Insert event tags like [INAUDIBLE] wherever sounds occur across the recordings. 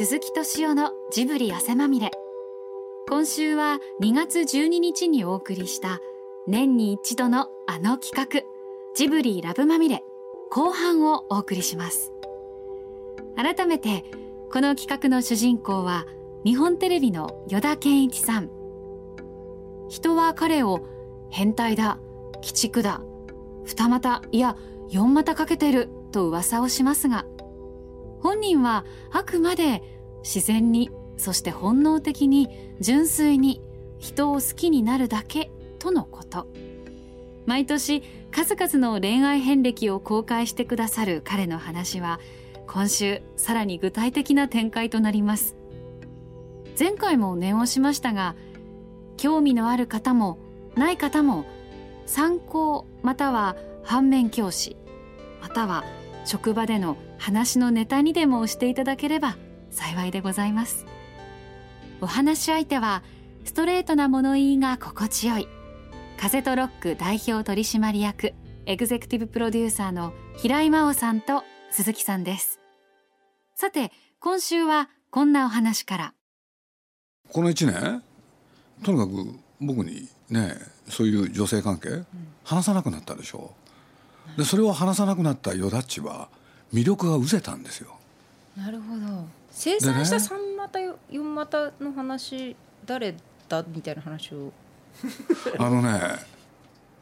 鈴木敏夫のジブリ汗まみれ。今週は2月12日にお送りした年に一度のあの企画ジブリラブまみれ。後半をお送りします。改めてこの企画の主人公は日本テレビの依田健一さん。人は彼を変態だ鬼畜だ二股いや四股かけてると噂をしますが本人はあくまで自然にそして本能的に純粋に人を好きになるだけとのこと。毎年数々の恋愛遍歴を公開してくださる彼の話は今週さらに具体的な展開となります。前回も念をしましたが興味のある方もない方も参考または反面教師または職場での話のネタにでもしていただければ幸いでございます。お話し相手はストレートな物言いが心地よい。風とロック代表取締役エグゼクティブプロデューサーの平井真央さんと鈴木さんです。さて今週はこんなお話から。この1年とにかく僕にねそういう女性関係、うん、話さなくなったでしょ。でそれを話さなくなったヨダッチは魅力が失せたんですよ。なるほど。生産した三股四股の話誰だみたいな話を。[LAUGHS] あのね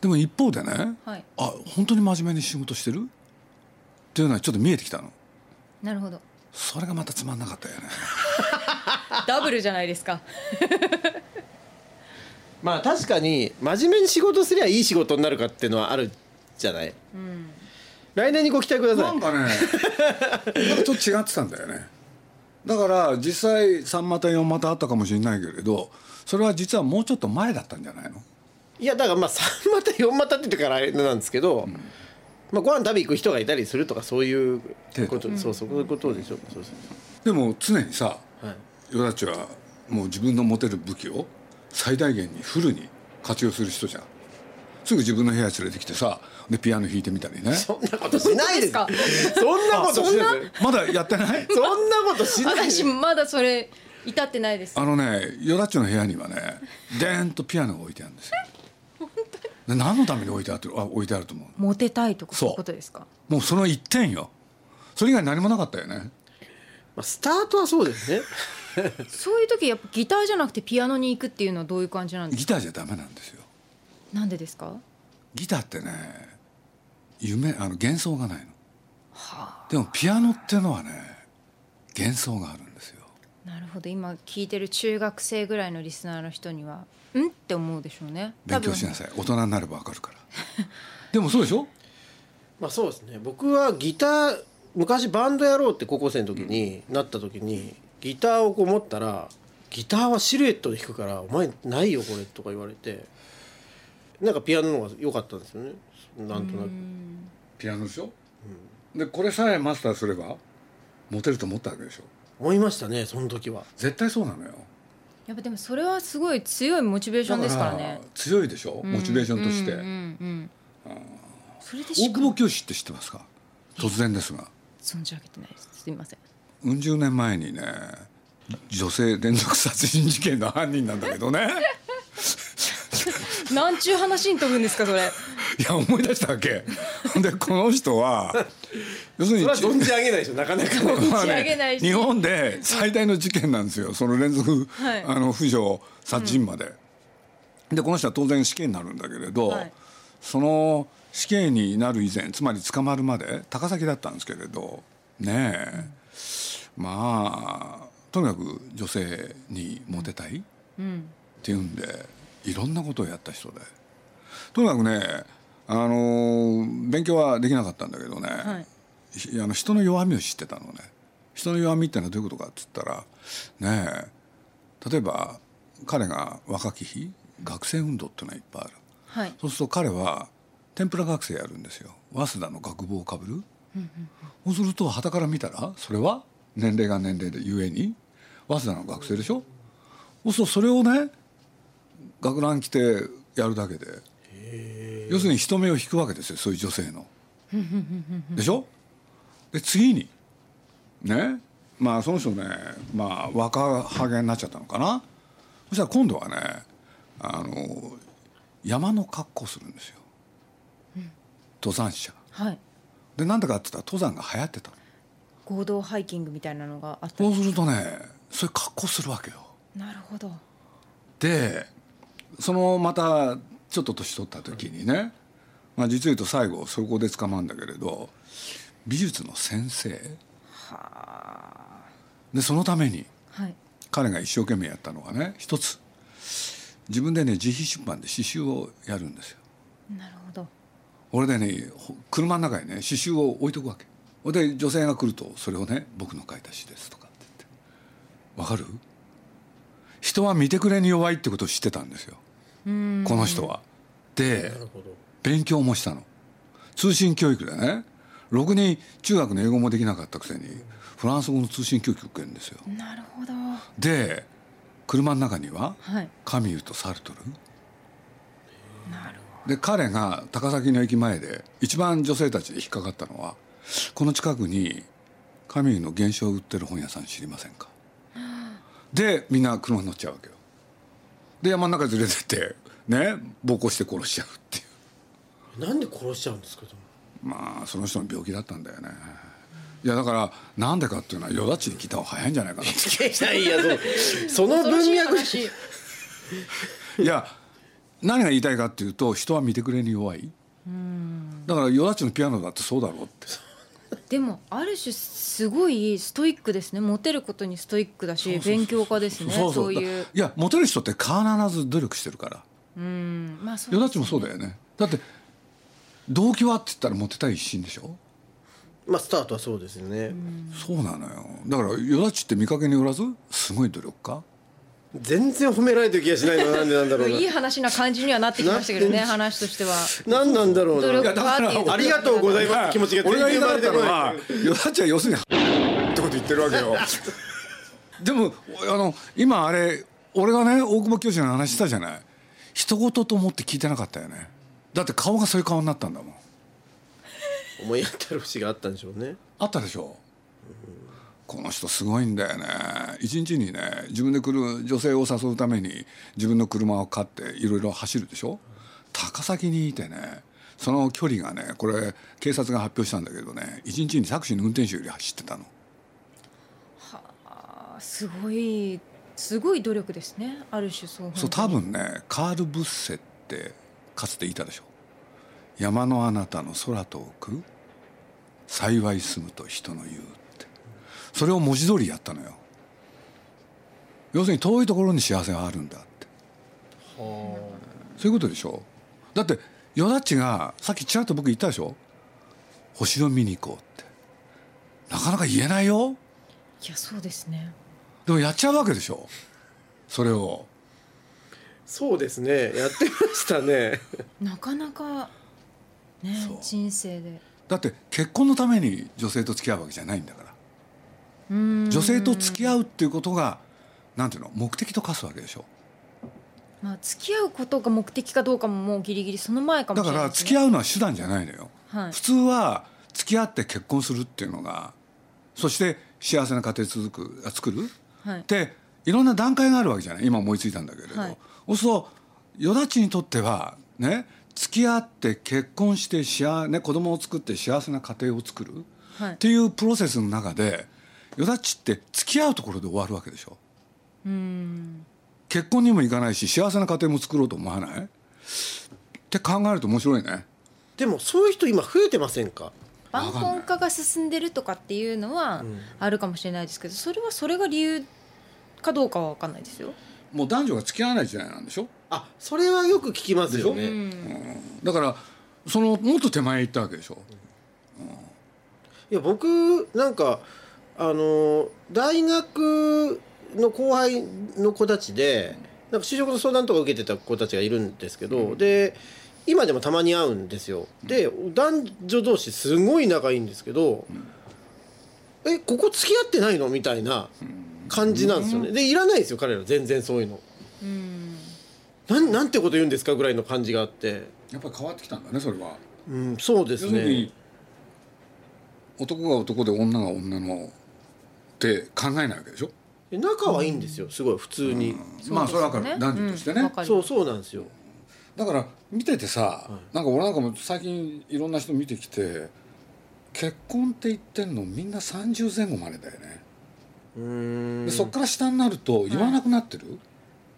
でも一方でね、はい、あ本当に真面目に仕事してる？っていうのはちょっと見えてきたの。なるほど。それがまたつまんなかったよね。[LAUGHS] ダブルじゃないですか。[LAUGHS] まあ確かに真面目に仕事すりゃいい仕事になるかっていうのはあるじゃない、うん、来年にご期待ください。なんかね [LAUGHS] ちょっと違ってたんだよね。だから実際3股4股あったかもしれないけれどそれは実はもうちょっと前だったんじゃないの？いやだからまあ3股4股って言ってからあれなんですけど、うん、まあ、ご飯食べ行く人がいたりするとかそういうこと、うん、そうそういうことでしょ。そう。でも常にさ、はい、ヨダチはもう自分の持てる武器を最大限にフルに活用する人じゃんすぐ自分の部屋連れてきてさでピアノ弾いてみたりね。そんなことしないですか？[LAUGHS] そんなことしない。まだやってない？[LAUGHS] そんなことしない。私まだそれ至ってないです。あのねヨダッチの部屋にはねでーんとピアノが置いてあるんですよ。何のために置いてあるあ置いてあると思うモテたいとかそういうことですか？もうその一点よ。それ以外何もなかったよね。まあスタートはそうですね。[LAUGHS] そういう時やっぱギターじゃなくてピアノに行くっていうのはどういう感じなんですか？ギターじゃダメなんですよなんでですか？ギターってね夢あの幻想がないの、はあ、でもピアノっていうのはね幻想があるんですよ。なるほど。今聞いてる中学生ぐらいのリスナーの人にはうんって思うでしょうね。勉強しなさい。大人になればわかるから。[LAUGHS] でもそうでしょ？まあそうですね。僕はギター昔バンドやろうって高校生の時になった時にギターをこう持ったらギターはシルエットで弾くからお前ないよこれとか言われてなんかピアノの方が良かったんですよね。なんとなく。ピアノでしょ、うん、でこれさえマスターすればモテると思ったわけでしょ？思いましたねその時は。絶対そうなのよ。やっぱでもそれはすごい強いモチベーションですからね。強いでしょ？モチベーションとして、うんうんうんそれで大久保教師って知ってますか？突然ですが。存じ上げてないです。すみません。うん十年前にね女性連続殺人事件の犯人なんだけどね [LAUGHS] なんちゅう話に飛ぶんですかそれ。[LAUGHS] いや思い出したわけ。でこの人は [LAUGHS] 要するに存じ上げないでしょなかなか。[LAUGHS] 存じ上げないし、日本で最大の事件なんですよ。その連続、はい、あの扶助殺人まで、うん、でこの人は当然死刑になるんだけれど、はい、その死刑になる以前つまり捕まるまで高崎だったんですけれどねえ、うん、まあとにかく女性にモテたい、うん、っていうんでいろんなことをやった人で。とにかくねあの勉強はできなかったんだけどね、はい、あの人の弱みを知ってたのね。人の弱みってのはどういうことかっつったらねえ例えば彼が若き日学生運動っていうのはいっぱいある、はい、そうすると彼は天ぷら学生やるんですよ。早稲田の学部をかぶる、そうするとはたから見たらそれは年齢が年齢でゆえに早稲田の学生でしょ？そうするとそれをね学ラン着てやるだけで。要するに人目を引くわけですよそういう女性の。[LAUGHS] でしょ？で次に。ね？まあその人ねまあ若ハゲになっちゃったのかな？そしたら今度はねあの山の格好するんですよ、登山者。はい。でなんでかって言ったら登山が流行ってた。の合同ハイキングみたいなのがあったそうするとねそういう格好するわけよなるほどでそのまたちょっと年取った時にね、まあ、実を言うと最後そこで捕まるんだけれど美術の先生。でそのためにはい。彼が一生懸命やったのがね一つ。自分でね自費出版で詩集をやるんですよ。なるほど。俺でねほ車の中にね詩集を置いとくわけ。で女性が来るとそれをね「僕の書いた詩です」とかって言って。わかる？人は見てくれに弱いってことを知ってたんですよ。この人は。で勉強もしたの。通信教育でね。ろくに中学の英語もできなかったくせにフランス語の通信教育を受けるんですよ。なるほど。で車の中にははい。カミューとサルトル。なるで彼が高崎の駅前で一番女性たちで引っかかったのはこの近くにカミューの原書を売ってる本屋さん知りませんか？でみんな車に乗っちゃうわけよ。で山の中に連れてってね暴行して殺しちゃうっていう。なんで殺しちゃうんですかまあその人の病気だったんだよね。いやだからなんでかっていうのはよだちに聞いた方が早いんじゃないかな。っていやそ [LAUGHS] その文脈。いや何が言いたいかっていうと人は見てくれに弱い。だからよだちのピアノだってそうだろうってでもある種すごいストイックですね。モテることにストイックだし勉強家ですね。そういう。だいやモテる人って必ず努力してるから。うん。まあそうよだちもそうだよね。だって動機はって言ったらモテたい一心でしょ？まあスタートはそうですよね。そうなのよ。だからよだちって見かけによらずすごい努力家？全然褒められてる気がしないのなんでなんだろうな。いい話な感じにはなってきましたけどね話としては。何なんだろう努力なありがとうございます気持ちが俺が言いたかったの全然は生まれてよだちは要するにってこと言ってるわけよ。でもあの今あれ俺がね大久保教授の話したじゃない。一言と思って聞いてなかったよね。だって顔がそういう顔になったんだもん。思い当たる節があったんでしょうね。あったでしょこの人すごいんだよね。一日にね自分で来る女性を誘うために自分の車を買っていろいろ走るでしょ？高崎にいてねその距離がねこれ警察が発表したんだけどね一日にタクシーの運転手より走ってたの。あすごいすごい努力ですねある種そうそう多分ねカール・ブッセってかつていたでしょ。山のあなたの空遠く幸い住むと人の言うそれを文字通りやったのよ。要するに遠いところに幸せがあるんだって。そういうことでしょ？だってヨダッチがさっきちらっと僕言ったでしょ？星を見に行こうって。なかなか言えないよ。いやそうですね。でもやっちゃうわけでしょ？それを。そうですね。やってましたね。なかなかね人生で。だって結婚のために女性と付き合うわけじゃないんだから。うん女性と付き合うっていうことがなんていうの目的と化すわけでしょ。まあ付き合うことが目的かどうかももうギリギリその前かもだかしれないですね。ら付き合うのは手段じゃないのよ、はい。普通は付き合って結婚するっていうのがそして幸せな家庭続くあ作る？はい。っていろんな段階があるわけじゃない？今思いついたんだけれど、はい。そうするとよだちにとってはね付き合って結婚して幸、ね、子供を作って幸せな家庭を作る、はい。っていうプロセスの中でよだちって付き合うところで終わるわけでしょ。うん。結婚にもいかないし幸せな家庭も作ろうと思わない？って考えると面白いね。でもそういう人今増えてませんか？晩婚化が進んでるとかっていうのはあるかもしれないですけどそれはそれが理由かどうかは分かんないですよ。もう男女が付き合わない時代なんでしょ？あそれはよく聞きますよね。だからそのもっと手前行ったわけでしょ？いや僕なんかあの大学の後輩の子たちでなんか就職の相談とか受けてた子たちがいるんですけど、で今でもたまに会うんですよ。で男女同士すごい仲いいんですけど、えここ付き合ってないの？みたいな感じなんですよね。でいらないですよ彼ら。全然そういうの。うん。なんなんてこと言うんですかぐらいの感じがあって。やっぱり変わってきたんだねそれは。うんそうですね。男が男で女が女のって考えないわけでしょ？仲はいいんですよ。すごい普通に、まあそれは分かる。男女としてね、わかるそうそうなんですよ。だから見ててさ、なんか俺なんかも最近いろんな人見てきて結婚って言ってんのみんな30前後までだよね、うーん。でそっから下になると言わなくなってる、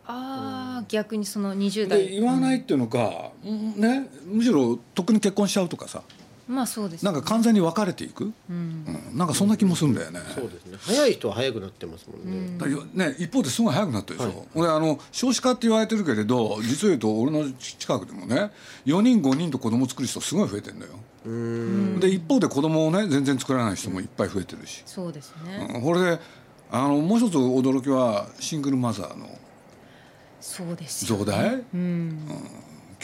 ああ逆にその20で代。言わないっていうのか、ね？むしろとっくに結婚しちゃうとかさまあそうですなんか完全に別れていく、うん。うん。なんかそんな気もするんだよね、そうですね。早い人は早くなってますもんね、だよね、一方ですごい早くなったでしょ、はい。俺あの少子化って言われてるけれど実を言うと俺の近くでもね4人5人と子供作る人すごい増えてんだよ。うーん。で一方で子供をね全然作らない人もいっぱい増えてるし、そうですね、うん。これであのもう一つ驚きはシングルマザーのそうですよ増大、うん。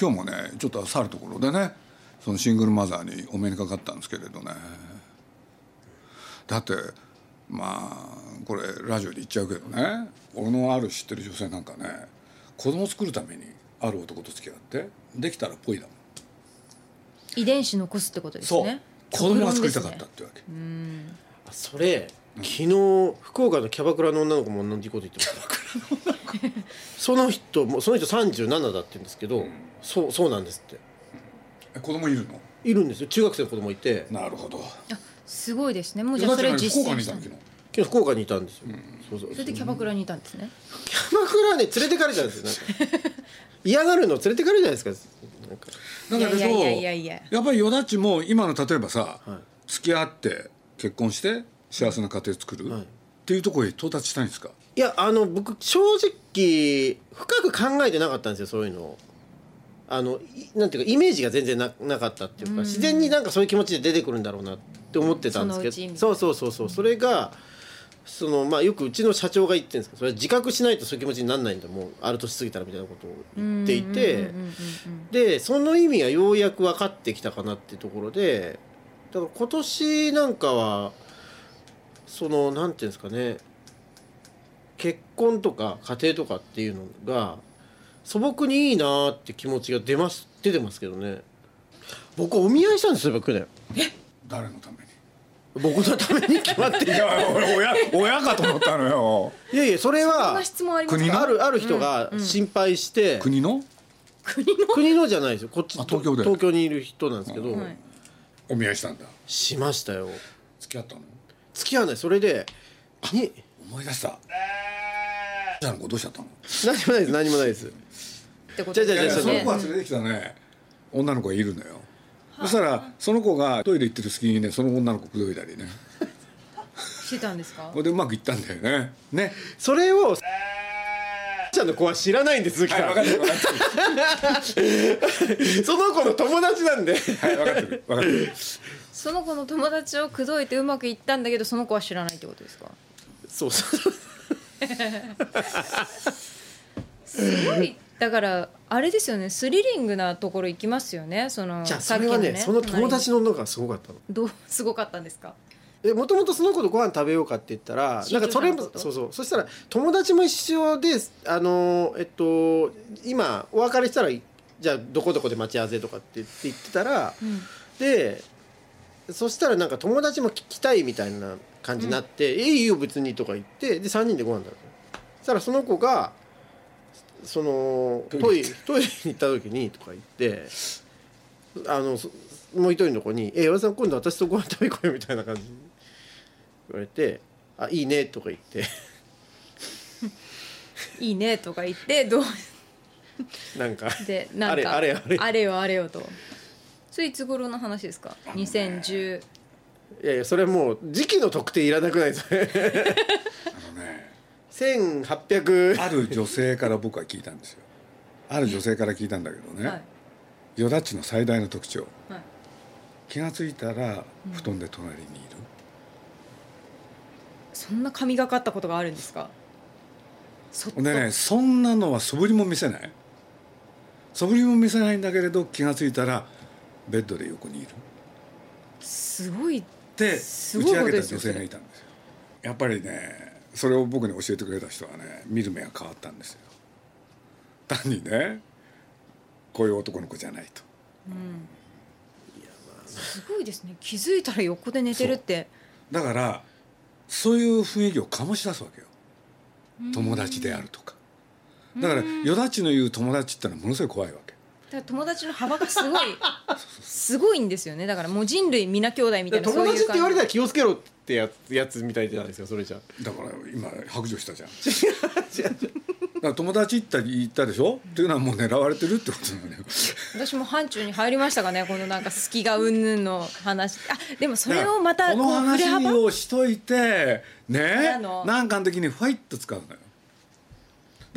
今日もねちょっと去るところでねそのシングルマザーにお目にかかったんですけれどね。だってまあこれラジオで言っちゃうけどね。俺のある知ってる女性なんかね子供作るためにある男と付き合ってできたらぽいだもん。遺伝子残すってことですそう。ね子供が作りたかったってわけ、あそれ昨日福岡のキャバクラの女の子も同じこと言ってました。その人もその人37だって言うんですけど、そうそうなんですって。え子供いるの？いるんですよ。中学生の子供いて。なるほど。あすごいですね。もうじゃあそれ実践したの？岡にいたの昨日福岡にいたんですよ、そうそう。それでキャバクラにいたんですね。キャバクラね連れてかれたんですよ。なんか。[LAUGHS] 嫌がるの連れてかれるじゃないですか。なんかだけれどいやいやいやいや。やっぱりよだっちも今の例えばさ、はい。付き合って結婚して幸せな家庭作る、はい。っていうところへ到達したいんですか？いやあの僕正直深く考えてなかったんですよそういうのをあのいなんていうかイメージが全然ななかったっていうか、自然になんかそういう気持ちで出てくるんだろうなって思ってたんですけどそのうそうそうそうそれがそのまあよくうちの社長が言ってるんですけどそれは自覚しないとそういう気持ちにならないんだ。もうある年過ぎたらみたいなことを言っていて。でその意味がようやく分かってきたかなっていうところでだから今年なんかはそのなんていうんですかね結婚とか家庭とかっていうのが素朴にいいなって気持ちが出ます出てますけどね。僕お見合いしたんですよ去年。誰のために？僕のために決まっていいや俺親親かと思ったのよ。いやいやそれそんはな質問あります国あるある人が心配して、国の？国の？国のじゃないですよ。こっちあ東京で？東京にいる人なんですけど、はい。お見合いしたんだ。しましたよ。付き合ったの？付き合わない。それでに思い出した。じゃあの子どうしちゃったの？何もないです何もないですってことじゃあじゃあですよねその子が連れてきたね。女の子がいるのよ。そしたらその子がトイレ行ってる隙にねその女の子口説いたりね。[LAUGHS] してたんですか？これでうまくいったんだよね。ね。それをちゃんの子は知らないんです鈴木さん、はい [LAUGHS] その子の友達なんで。その子の友達を口説いてうまくいったんだけどその子は知らないってことですか？そうそう。[LAUGHS] すごいだからあれですよねスリリングなところ行きますよねそのじゃあそれはねその友達のの女がすごかったの。どう [LAUGHS] すごかったんですか？もともとその子とご飯食べようかって言ったら新なんかそれもそうそう。そしたら友達も一緒であのえっと今お別れしたらじゃあどこどこで待ち合わせとかって言って言ってたら、でそしたらなんか友達も聞きたいみたいな感じになって「えいいよ別に」とか言ってで3人でご飯食べたそしたらその子がそのトイレトイレに行った時にとか言ってあのそもう一人の子に「え岩田さん今度私とご飯食べ行こうよ」みたいな感じに言われて「あいいね」とか言って。[LAUGHS] いいねとか言ってどうなんかでなんかあれあれあれ。あれよあれよと。それいつ頃の話ですか？2010いやいやそれもう時期の特定いらなくないですか？[LAUGHS] 1800ある女性から僕は聞いたんですよ。ある女性から聞いたんだけどね、はい。よだちの最大の特徴。はい。気が付いたら布団で隣にいる、そんな神がかったことがあるんですか？そでねそんなのは素振りも見せない。素振りも見せないんだけれど気が付いたらベッドで横にいる。すごい。ってすごい打ち上げた女性がいたんですよ。やっぱりねそれを僕に教えてくれた人はね見る目が変わったんですよ。単にねこういう男の子じゃないと。すごいですね。気づいたら横で寝てるって。だからそういう雰囲気を醸し出すわけよ。友達であるとか。だからよだちの言う友達ってのはものすごい怖いわけ。だから友達の幅がすごいすごいんですよね。だからもう人類皆兄弟みたいな友達って言われたたら気をつけろってやつやつみたいなんですよそれじゃ。だから今白状したじゃん。[LAUGHS] 友達って言ったでしょ？っていうのはもう狙われてるってことなのよ。私も範疇に入りましたかねこのなんか好きがうんぬんの話。あでもそれをまたこの話幅をしといてね？なんかの時にファイッと使うのよ。だか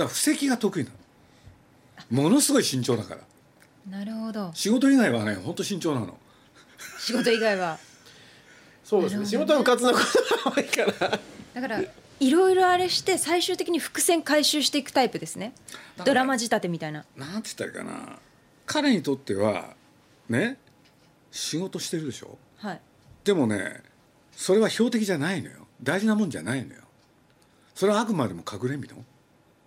ら布石が得意なの。ものすごい慎重だからなるほど。仕事以外はねほんと慎重なの。仕事以外は。そうですね。仕事はうかつなことが多いから。だからいろいろあれして最終的に伏線回収していくタイプですね。ドラマ仕立てみたいな。なんて言ったらいいかな。彼にとってはね仕事してるでしょ？はい。でもねそれは標的じゃないのよ。大事なもんじゃないのよ。それはあくまでも隠れみの。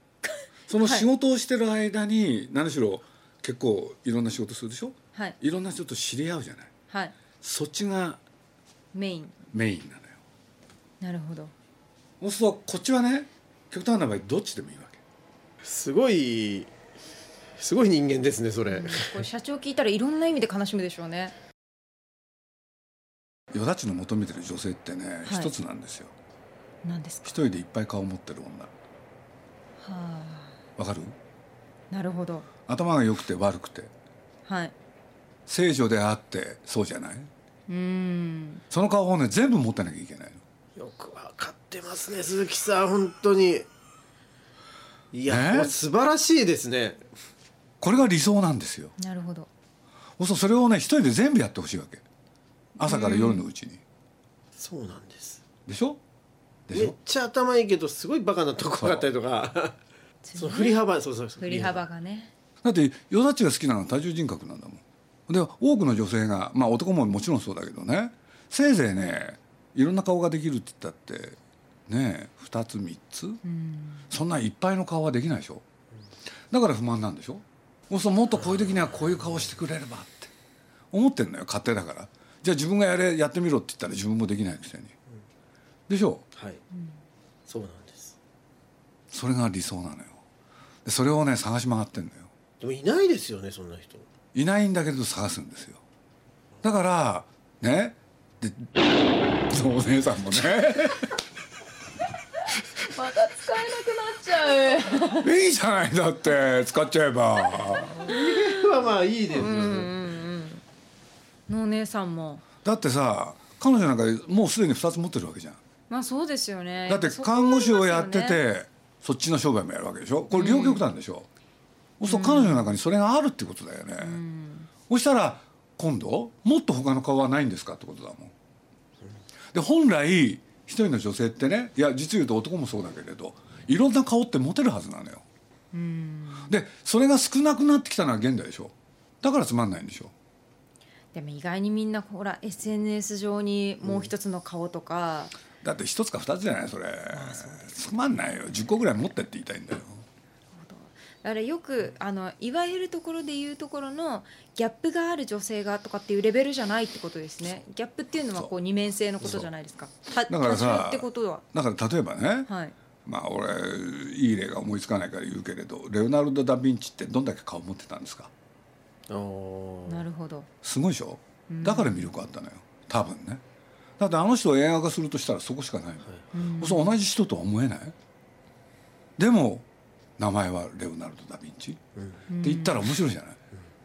[LAUGHS] その仕事をしてる間に何しろ結構いろんな仕事するでしょ？はい。いろんな人と知り合うじゃない。はい。そっちがメイン。メインなのよ。なるほど。そうするとこっちはね極端な場合どっちでもいいわけ。すごいすごい人間ですねそれ、これ社長聞いたらいろんな意味で悲しむでしょうね。よだちの求めてる女性ってねはい。一つなんですよ。何ですか？一人でいっぱい顔を持ってる女。はわかる？あなるほど頭が良くて悪くて。はい。聖女であってそうじゃない？うーん。その顔をね全部持ってなきゃいけないの。よくわかってますね鈴木さん本当に。いや、ね？素晴らしいですね。これが理想なんですよ。なるほど。そそれをね一人で全部やってほしいわけ。朝から夜のうちに、そうなんです。でしょ？めっょちゃ頭いいけどすごいバカなとこがあったりとか。その振り幅そうそうそう。振り幅がねだってよだちが好きなのは多重人格なんだもん。で多くの女性がまあ男ももちろんそうだけどね。せいぜいねいろんな顔ができるって言ったってね2つ3つ、そんないっぱいの顔はできないでしょ。だから不満なんでしょ。そうもっとこういう時にはこういう顔してくれればって。思ってんのよ勝手だから。じゃあ自分がやれやってみろって言ったら自分もできないくせに。でしょ。はい、そうなんです。それが理想なのよ。でそれをね探し回ってんのよでもいないですよねそんな人。いないんだけど探すんですよ。だからねでお姉さんもね。[LAUGHS] また使えなくなっちゃう。いいじゃないだって。使っちゃえば。[LAUGHS] はまあいいですよ。ね、のお姉さん。もだってさ彼女なんかもうすでに2つ持ってるわけじゃん。まあそうですよね。だって看護師をやっててそっちの商売もやるわけでしょ。これ両極端でしょ、そうすると彼女の中にそれがあるってことだよね、そしたら今度もっと他の顔はないんですかってことだもん。で本来一人の女性ってねいや実言うと男もそうだけれどいろんな顔って持てるはずなのよ。でそれが少なくなってきたのは現代でしょ。だからつまんないんでしょ。でも意外にみんなほら SNS 上にもう一つの顔とか、だって一つか二つじゃない？それ。つまんないよ。10個ぐらい持ってって言いたいんだよだからよくあのいわゆるところで言うところのギャップがある女性がとかっていうレベルじゃないってことですね。ギャップっていうのはこう二面性のことじゃないですか。ただからさってことは。だから例えばね、はい。まあ俺いい例が思いつかないから言うけれどレオナルド・ダ・ヴィンチってどんだけ顔持ってたんですか？なるほど。すごいでしょ？だから魅力あったのよ。多分ね。だってあの人を映画化するとしたらそこしかない。の、そう同じ人とは思えない。でも名前はレオナルド・ダ・ヴィンチ、って言ったら面白いじゃない、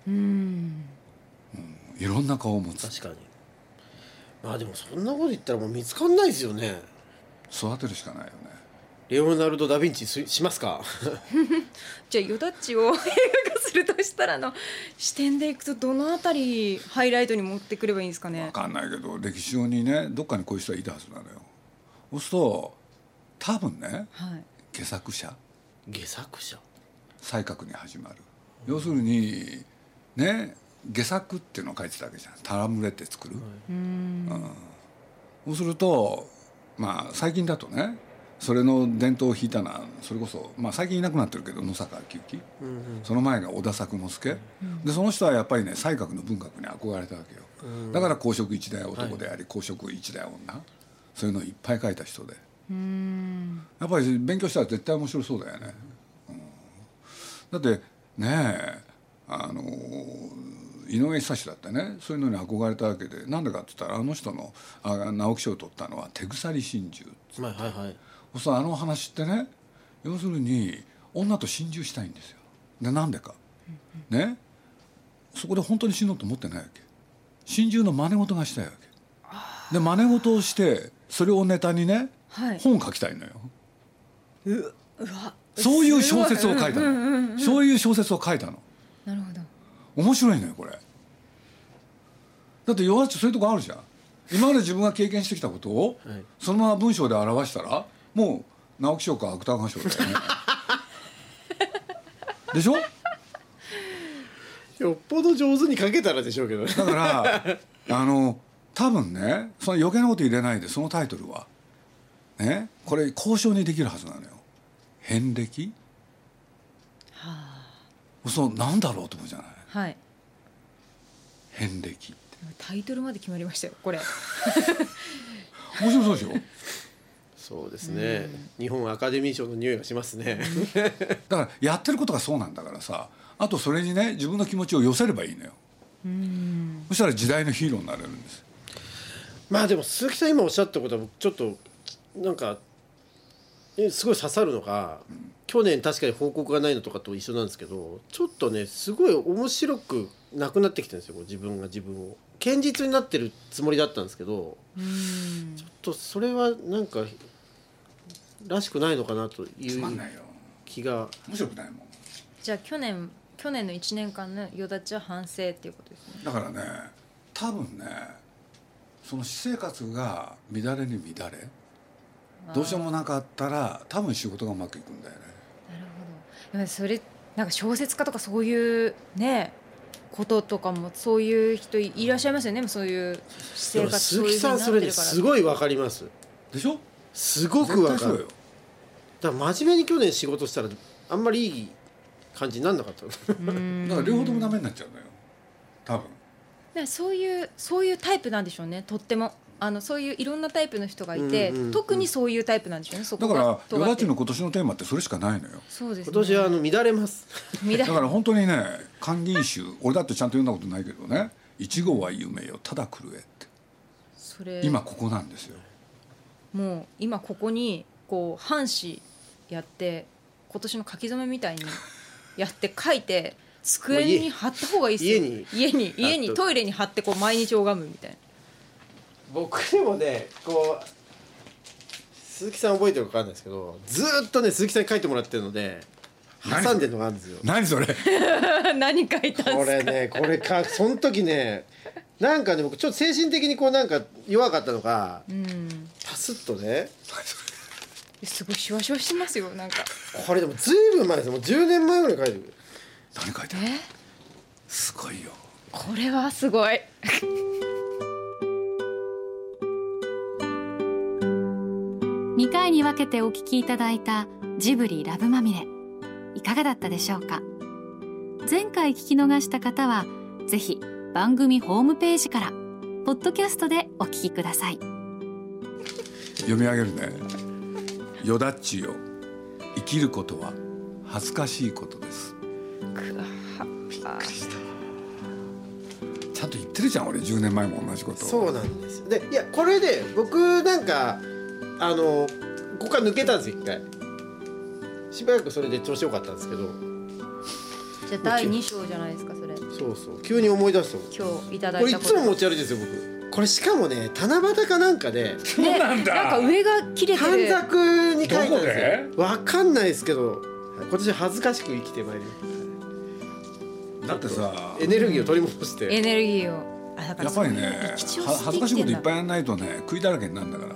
うん。いろんな顔を持つ。確かに。まあでもそんなこと言ったらもう見つかんないですよね。育てるしかないよね。レオナルド・ダ・ヴィンチししますか？[LAUGHS] じゃあヨダッチを映画化するとしたらあの視点でいくとどのあたりハイライトに持ってくればいいんですかね？分かんないけど歴史上にねどっかにこういう人はいたはずなのよ。そうすると多分ねはい。戯作者戯作者。才覚に始まる。要するにね戯作っていうのを書いてたわけじゃん。戯れて作る、うん。そうするとまあ最近だとねそれの伝統を引いたのはそれこそ、まあ、最近いなくなってるけど野坂昭之、その前が小田作之助、でその人はやっぱりね才覚の文学に憧れたわけよ、だから公職一代男であり、公職一代女。そういうのをいっぱい書いた人でやっぱり勉強したら絶対面白そうだよね、うん、だってねえあの井上久志だってね。そういうのに憧れたわけで。なんでかって言ったらあの人のあ直木賞を取ったのは手鎖心中はいはいはい。そうあの話ってね要するに女と心中したいんですよ。でなんでか。ね。そこで本当に死のうと思ってないわけ。心中の真似事がしたいわけ。で真似事をしてそれをネタにね、はい本を書きたいのよ。ううわそういう小説を書いたの。そういう小説を書いたの。なるほど。面白いのよこれ。だって弱っちそういうとこあるじゃん。今まで自分が経験してきたことをはい。そのまま文章で表したらもう直木賞か芥川賞だよね。[LAUGHS] でしょ？よっぽど上手に書けたらでしょうけどね。だから [LAUGHS] あの多分ねその余計なこと入れないでそのタイトルはねこれ交渉にできるはずなのよ。遍歴？そうなんだろうと思うじゃない？はい。遍歴って。タイトルまで決まりましたよこれ。面白そうでしょ？そうですね。日本アカデミー賞の匂いがしますね。だからやってることがそうなんだからさあとそれにね自分の気持ちを寄せればいいのよ。そしたら時代のヒーローになれるんです。まあでも鈴木さん今おっしゃったことは僕ちょっとなんかえすごい刺さるのが、去年確かに報告がないのとかと一緒なんですけどちょっとねすごい面白くなくなってきてるんですよ自分が自分を。堅実になってるつもりだったんですけどちょっとそれはなんからしくないのかなといつうまんないよ。気が面白くないもん。じゃあ去年去年の1年間のよだちは反省っていうことですね。だからね多分ねその私生活が乱れに乱れどうしようもなかったら多分仕事がうまくいくんだよね。なるほど。でもそれなんか小説家とかそういうねこととかもそういう人いいらっしゃいますよね。そういう生活鈴木さんそれねすごいわかります。でしょすごくわかる。だから真面目に去年仕事したらあんまりいい感じになんなかったの。だから両方ともダメになっちゃうのよ。多分。だからそういうそういうタイプなんでしょうね。とってもあのそういういろんなタイプの人がいて、うんうんうん特にそういうタイプなんでしょうねそこだからが尖って。るヨダチの今年のテーマってそれしかないのよ。そうですね。今年はあの乱れます乱だから本当にね勧銀集俺だってちゃんと読んだことないけどね「一号は夢よただ狂え」って。それ。今ここなんですよ。もう今ここにこう半紙やって今年の書き初めみたいにやって書いて [LAUGHS] 机に貼った方がいいですよ。家に。家に家にトイレに貼ってこう毎日拝むみたいな僕でもねこう鈴木さん覚えてるか分かんないですけどずーっとね鈴木さんに書いてもらってるので挟んでるのがあるんですよ。何それ？[LAUGHS] 何書いたんこれですかねこれかその時ねなんかね僕ちょっと精神的にこうなんか弱かったのがうん。パスッとねすごいシュワシュワしてますよなんか。これでもずいぶん前ですよ。もう10年前ぐらいに書いてる。何書いてあるえ？すごいよ。これはすごい2回に分けてお聞きいただいたジブリラブまみれ。いかがだったでしょうか？前回聞き逃した方はぜひ番組ホームページからポッドキャストでお聞きください。読み上げるね「よだっちよ。生きることは恥ずかしいことです」ちゃんと言ってるじゃん俺。10年前も同じことそうなんです。よでいやこれで僕なんかあのここから抜けたんですよ一回。しばらくそれで調子よかったんですけど。じゃあ第2章じゃないですかそれ。そうそう。急に思い出したもん。今日いただこれいいたこと。つも持ち歩いてるんですよ僕。これしかもね七夕かなんかで。そうなんだ。なんか上が切れて短る冊に書いたんどこで？すでよわかんないですけど。今年恥ずかしく生きてまいりまだってさ。すエネルギーを取り戻して。エネルギーを。あだからやっぱりね恥ずかしいこといっぱいいやらないとね食いだらけになるんだから